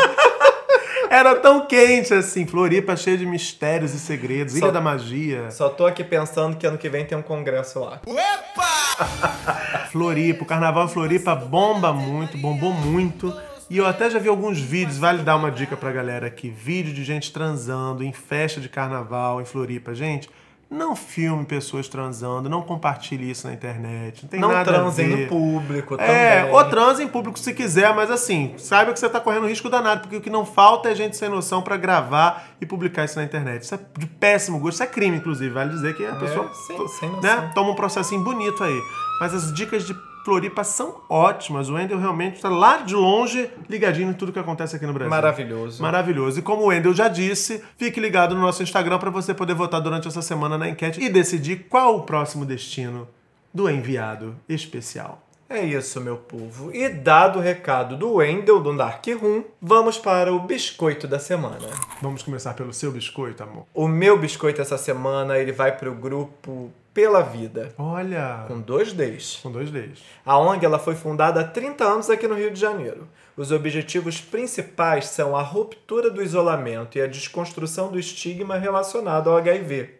era tão quente assim. Floripa cheia de mistérios e segredos, Só- Ilha da Magia. Só tô aqui pensando que ano que vem tem um congresso lá. Floripa, o carnaval Floripa bomba muito, bombou muito. E eu até já vi alguns vídeos, vale dar uma dica pra galera aqui: vídeo de gente transando em festa de carnaval em Floripa. Gente, não filme pessoas transando, não compartilhe isso na internet. Não tem Não nada transem a ver. no público É, também. ou transe em público se quiser, mas assim, saiba que você tá correndo risco danado, porque o que não falta é gente sem noção pra gravar e publicar isso na internet. Isso é de péssimo gosto, isso é crime, inclusive. Vale dizer que a pessoa sim, sem noção. né, toma um processinho bonito aí. Mas as dicas de Floripa são ótimas. O Wendel realmente está lá de longe ligadinho em tudo que acontece aqui no Brasil. Maravilhoso. Maravilhoso. E como o Wendel já disse, fique ligado no nosso Instagram para você poder votar durante essa semana na enquete e decidir qual o próximo destino do enviado especial. É isso, meu povo. E dado o recado do Wendel, do Dark Room, vamos para o biscoito da semana. Vamos começar pelo seu biscoito, amor. O meu biscoito essa semana, ele vai pro grupo Pela Vida, Olha, com dois Ds. com dois Ds. A ONG ela foi fundada há 30 anos aqui no Rio de Janeiro. Os objetivos principais são a ruptura do isolamento e a desconstrução do estigma relacionado ao HIV.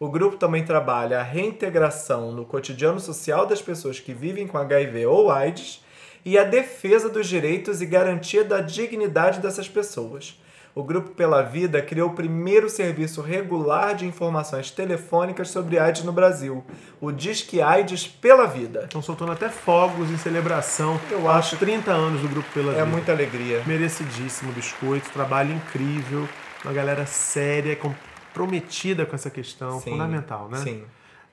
O grupo também trabalha a reintegração no cotidiano social das pessoas que vivem com HIV ou AIDS e a defesa dos direitos e garantia da dignidade dessas pessoas. O Grupo Pela Vida criou o primeiro serviço regular de informações telefônicas sobre AIDS no Brasil, o Disque AIDS Pela Vida. Estão soltando até fogos em celebração Eu aos acho 30 anos do Grupo Pela É Vida. muita alegria. Merecidíssimo biscoito, trabalho incrível, uma galera séria, comprometida com essa questão, Sim, fundamental, né? Sim.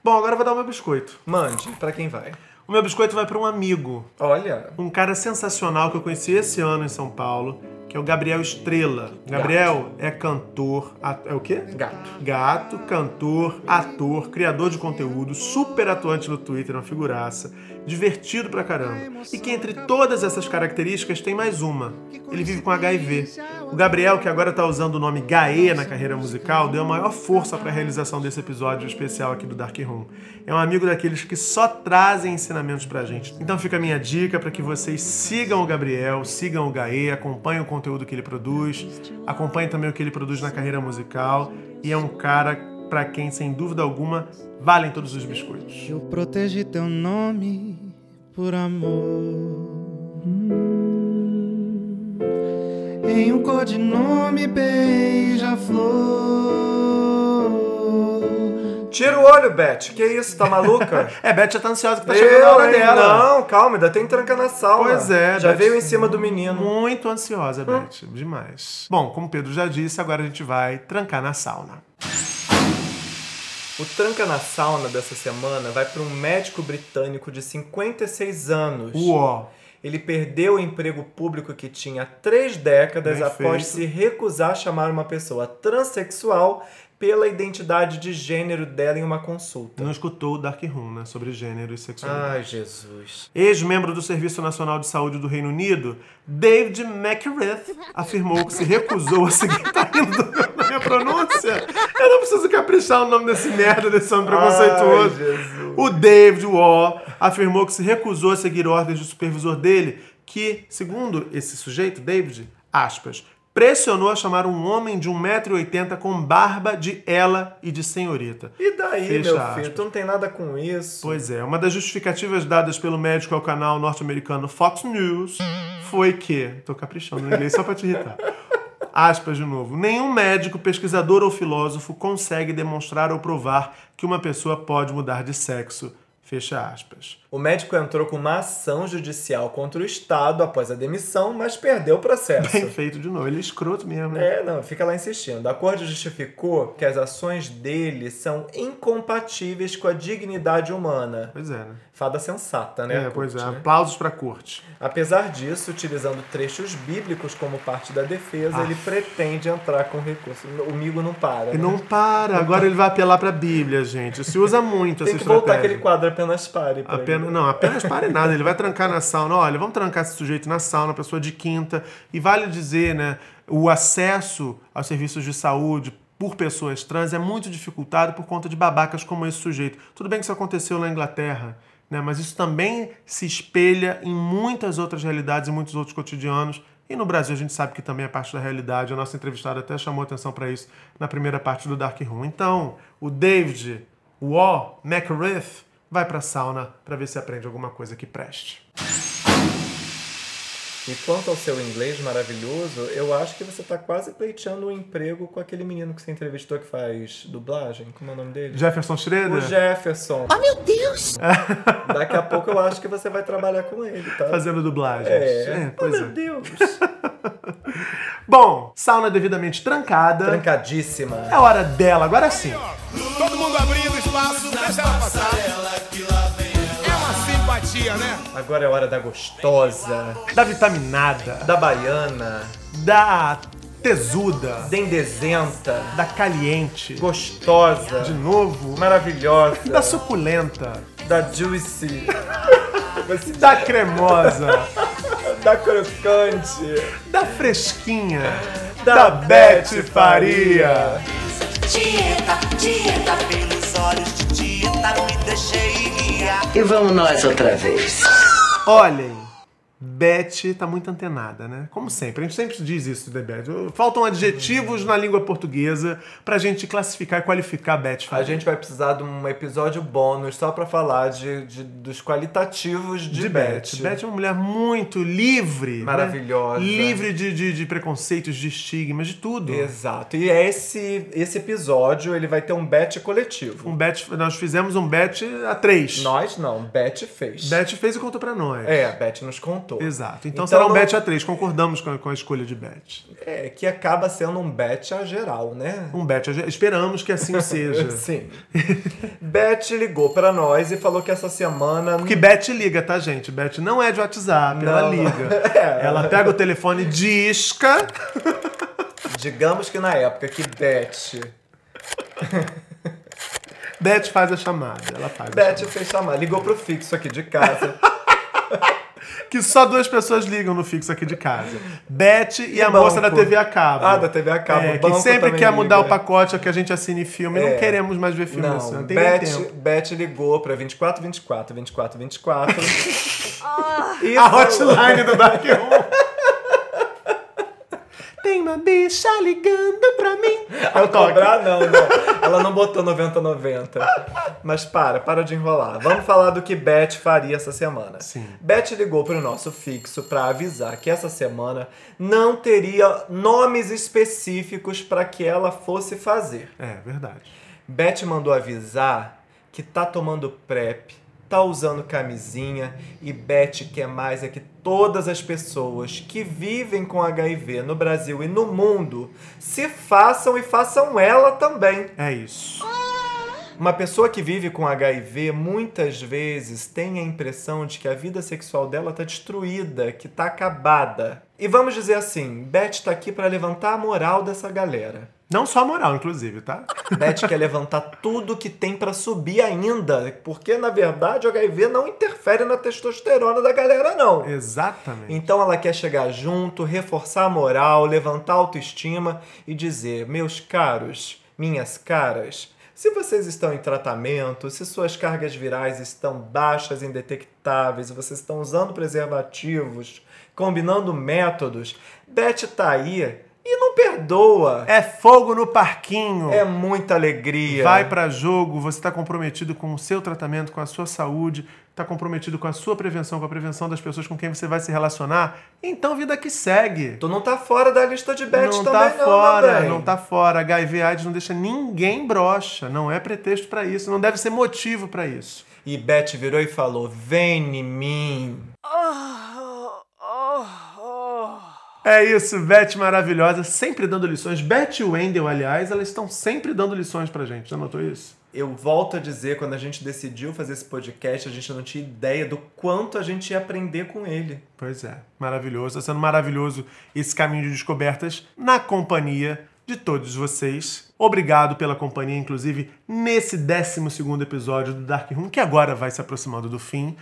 Bom, agora eu vou dar o meu biscoito. Mande, pra quem vai? O meu biscoito vai para um amigo, Olha, um cara sensacional que eu conheci esse ano em São Paulo, que é o Gabriel Estrela. Gabriel é cantor, é o quê? gato. Gato, cantor, ator, criador de conteúdo, super atuante no Twitter, uma figuraça. divertido pra caramba. E que entre todas essas características tem mais uma. Ele vive com HIV. O Gabriel, que agora tá usando o nome Gaê na carreira musical, deu a maior força para a realização desse episódio especial aqui do Dark Room. É um amigo daqueles que só trazem ensinamentos pra gente. Então fica a minha dica para que vocês sigam o Gabriel, sigam o Gaê, acompanhem o conteúdo que ele produz, acompanhem também o que ele produz na carreira musical. E é um cara para quem, sem dúvida alguma, valem todos os biscoitos. Eu protegi teu nome por amor. Em um codinome beija-flor. Tira o olho, Beth. Que isso, tá maluca? É, Beth já tá ansiosa que tá chegando a Eu, hora hein? dela. Não, calma, ainda tem tranca na sauna. Pois é, Já Beth- veio em cima do menino. Muito ansiosa, Beth. Demais. Bom, como o Pedro já disse, agora a gente vai trancar na sauna. O tranca na sauna dessa semana vai para um médico britânico de 56 anos. Uó. Ele perdeu o emprego público que tinha três décadas Bem após feito. se recusar a chamar uma pessoa transexual pela identidade de gênero dela em uma consulta. Não escutou o Dark Room, né? Sobre gênero e sexualidade. Ai, Jesus. Ex-membro do Serviço Nacional de Saúde do Reino Unido, David McRith, afirmou que se recusou a seguir. Tá rindo da minha pronúncia? Eu não preciso caprichar o nome desse merda, desse homem preconceituoso. Ai, Jesus. O David Wall afirmou que se recusou a seguir ordens do supervisor dele, que, segundo esse sujeito, David, aspas, pressionou a chamar um homem de 1,80m com barba de ela e de senhorita. E daí, Fecha meu filho? Tu não tem nada com isso. Pois é, uma das justificativas dadas pelo médico ao canal norte-americano Fox News foi que. Tô caprichando no inglês só pra te irritar. Aspas de novo. Nenhum médico, pesquisador ou filósofo consegue demonstrar ou provar que uma pessoa pode mudar de sexo. Fecha aspas. O médico entrou com uma ação judicial contra o Estado após a demissão, mas perdeu o processo. Bem feito de novo. Ele é escroto mesmo, né? É, não, fica lá insistindo. A corte justificou que as ações dele são incompatíveis com a dignidade humana. Pois é, né? Fada sensata, né? É, pois é. Né? Aplausos pra corte. Apesar disso, utilizando trechos bíblicos como parte da defesa, ele pretende entrar com recurso. O migo não para. E né? não para. Agora ele vai apelar pra Bíblia, gente. Se usa muito Tem essa que voltar aquele quadro apenas pare. Apenas, não, apenas pare nada. Ele vai trancar na sauna. Olha, vamos trancar esse sujeito na sauna, pessoa de quinta. E vale dizer, né, o acesso aos serviços de saúde por pessoas trans é muito dificultado por conta de babacas como esse sujeito. Tudo bem que isso aconteceu na Inglaterra, né, mas isso também se espelha em muitas outras realidades e muitos outros cotidianos. E no Brasil a gente sabe que também é parte da realidade. A nossa entrevistada até chamou atenção para isso na primeira parte do Dark Room. Então, o David Waugh McRith vai pra sauna para ver se aprende alguma coisa que preste. E quanto ao seu inglês maravilhoso, eu acho que você tá quase pleiteando um emprego com aquele menino que você entrevistou que faz dublagem. Como é o nome dele? Jefferson Schroeder? O Jefferson. Oh, meu Deus! Daqui a pouco eu acho que você vai trabalhar com ele, tá? Fazendo dublagens. É. pois oh, é. meu Deus. Bom, sauna devidamente trancada. Trancadíssima. É hora dela, agora sim. Todo simpatia, né? Agora é hora da gostosa, Da vitaminada, da baiana, da tesuda, dendezenta, da caliente, gostosa, de novo, maravilhosa, da suculenta, da juicy, da cremosa, da crocante, da fresquinha, da, da Beth Faria. Dieta, dieta, pelos olhos de dieta, me deixei guiar. E vamos nós outra vez. Olhem, Beth tá muito antenada, né? Como sempre, a gente sempre diz isso, né, Beth? Faltam adjetivos na língua portuguesa pra gente classificar e qualificar a Beth A gente vai precisar de um episódio bônus só pra falar de, de- dos qualitativos de, de Beth. Beth. Beth é uma mulher muito livre. né? Maravilhosa. Livre de, de, de preconceitos, de estigmas, de tudo. Exato. E esse, esse episódio ele vai ter um Beth coletivo. Um Beth, nós fizemos um Beth a três. Nós não, Beth fez. Beth fez e contou pra nós. É, a Beth nos contou. Exato. Então, Então será um não- Beth a três. Concordamos com a, com a escolha de Beth. É, que acaba sendo um Beth a geral, né? Um Beth. a ge- Esperamos que assim seja. Sim. Beth ligou pra nós e falou que essa semana. Porque Beth liga, tá, gente? Beth não é de WhatsApp, ela Não, não. liga. É. Ela pega o telefone, disca. Digamos que na época que Beth Beth faz a chamada. Ela faz. a Beth fez chamar, ligou pro fixo aqui de casa. Que só duas pessoas ligam no fixo aqui de casa. Beth e, E a moça da banco. TV a cabo. Ah, da TV a cabo. É, que banco sempre quer mudar liga. o pacote que a gente assine filme. Não É. queremos mais ver filme assim. Não, Não tem nem Beth, tempo. Beth ligou pra 24, 24, 24, 24. e A hotline do Dark Room. Tem uma bicha ligando pra mim. Ao cobrar, não, não. Ela não botou 90-90. Mas para, para de enrolar. Vamos falar do que Beth faria essa semana. Sim. Beth ligou pro nosso fixo pra avisar que essa semana não teria nomes específicos para que ela fosse fazer. É, verdade. Beth mandou avisar que tá tomando PrEP, tá usando camisinha e Beth quer mais é que todas as pessoas que vivem com HIV no Brasil e no mundo se façam e façam ela também. É isso. Uma pessoa que vive com HIV muitas vezes tem a impressão de que a vida sexual dela tá destruída, que tá acabada. E vamos dizer assim, Beth tá aqui para levantar a moral dessa galera. Não só a moral, inclusive, tá? Beth quer levantar tudo que tem pra subir ainda, porque na verdade o HIV não interfere na testosterona da galera não. Exatamente. Então ela quer chegar junto, reforçar a moral, levantar a autoestima e dizer: "Meus caros, minhas caras, se vocês estão em tratamento, se suas cargas virais estão baixas, indetectáveis, vocês estão usando preservativos, combinando métodos, Beth tá aí e não perdoa. É fogo no parquinho. É muita alegria. Vai pra jogo, você tá comprometido com o seu tratamento, com a sua saúde, tá comprometido com a sua prevenção, com a prevenção das pessoas com quem você vai se relacionar. Então, vida que segue. Tu não tá fora da lista de Beth não também, tá não, fora, meu bem. não tá fora. HIV AIDS não deixa ninguém broxa, não é pretexto pra isso, não deve ser motivo pra isso. E Beth virou e falou: Vem em mim. É isso, Beth maravilhosa, sempre dando lições. Beth e Wendell, aliás, elas estão sempre dando lições pra gente. Já notou isso? Eu volto a dizer, quando a gente decidiu fazer esse podcast, a gente não tinha ideia do quanto a gente ia aprender com ele. Pois é, maravilhoso. Está sendo maravilhoso esse caminho de descobertas na companhia de todos vocês. Obrigado pela companhia, inclusive, nesse 12 episódio do Dark Room, que agora vai se aproximando do fim.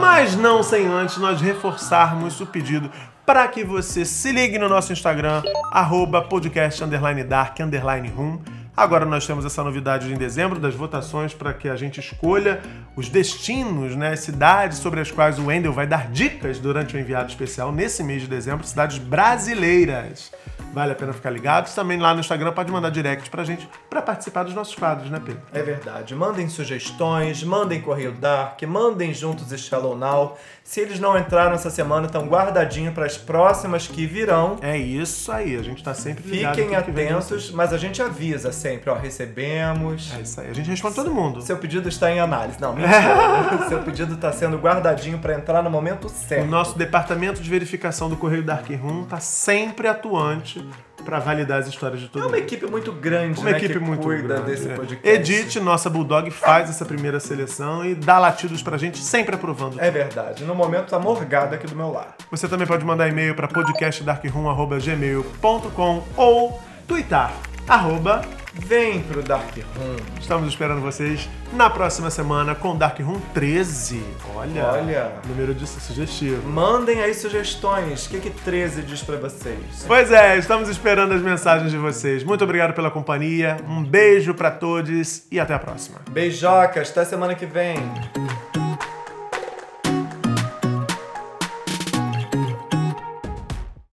Mas não sem antes nós reforçarmos o pedido para que você se ligue no nosso Instagram, arroba podcast underline dark underline room. Agora nós temos essa novidade em dezembro das votações para que a gente escolha os destinos, né, as cidades sobre as quais o Wendel vai dar dicas durante o enviado especial nesse mês de dezembro, cidades brasileiras. Vale a pena ficar ligados. Também lá no Instagram pode mandar direct pra gente para participar dos nossos quadros, né, Pedro? É verdade. Mandem sugestões, mandem Correio Dark, mandem juntos e Shallow Now. Se eles não entraram essa semana, estão guardadinho para as próximas que virão. É isso aí, a gente tá sempre ligado. Fiquem atentos, mas a gente avisa sempre, ó, recebemos. É isso aí, a gente responde todo mundo. Seu pedido está em análise. Não, mentira. Seu pedido está sendo guardadinho para entrar no momento O certo. nosso departamento de verificação do Correio Dark Room tá sempre atuante para validar as histórias de todo É uma mundo. equipe muito grande, Uma né, equipe que muito cuida grande. desse é. podcast. Edith, nossa Bulldog, faz essa primeira seleção e dá latidos pra gente, sempre aprovando. É verdade. No momento tá morgado aqui do meu lado. Você também pode mandar e-mail para podcastdarkroom.gmail.com ou twittar, arroba. Vem pro Dark Room. Estamos esperando vocês na próxima semana com Dark Room 13. Olha, Olha. número de sugestivo. Mandem aí sugestões. O que, que 13 diz pra vocês? Pois é, estamos esperando as mensagens de vocês. Muito obrigado pela companhia, um beijo para todos e até a próxima. Beijocas, até semana que vem.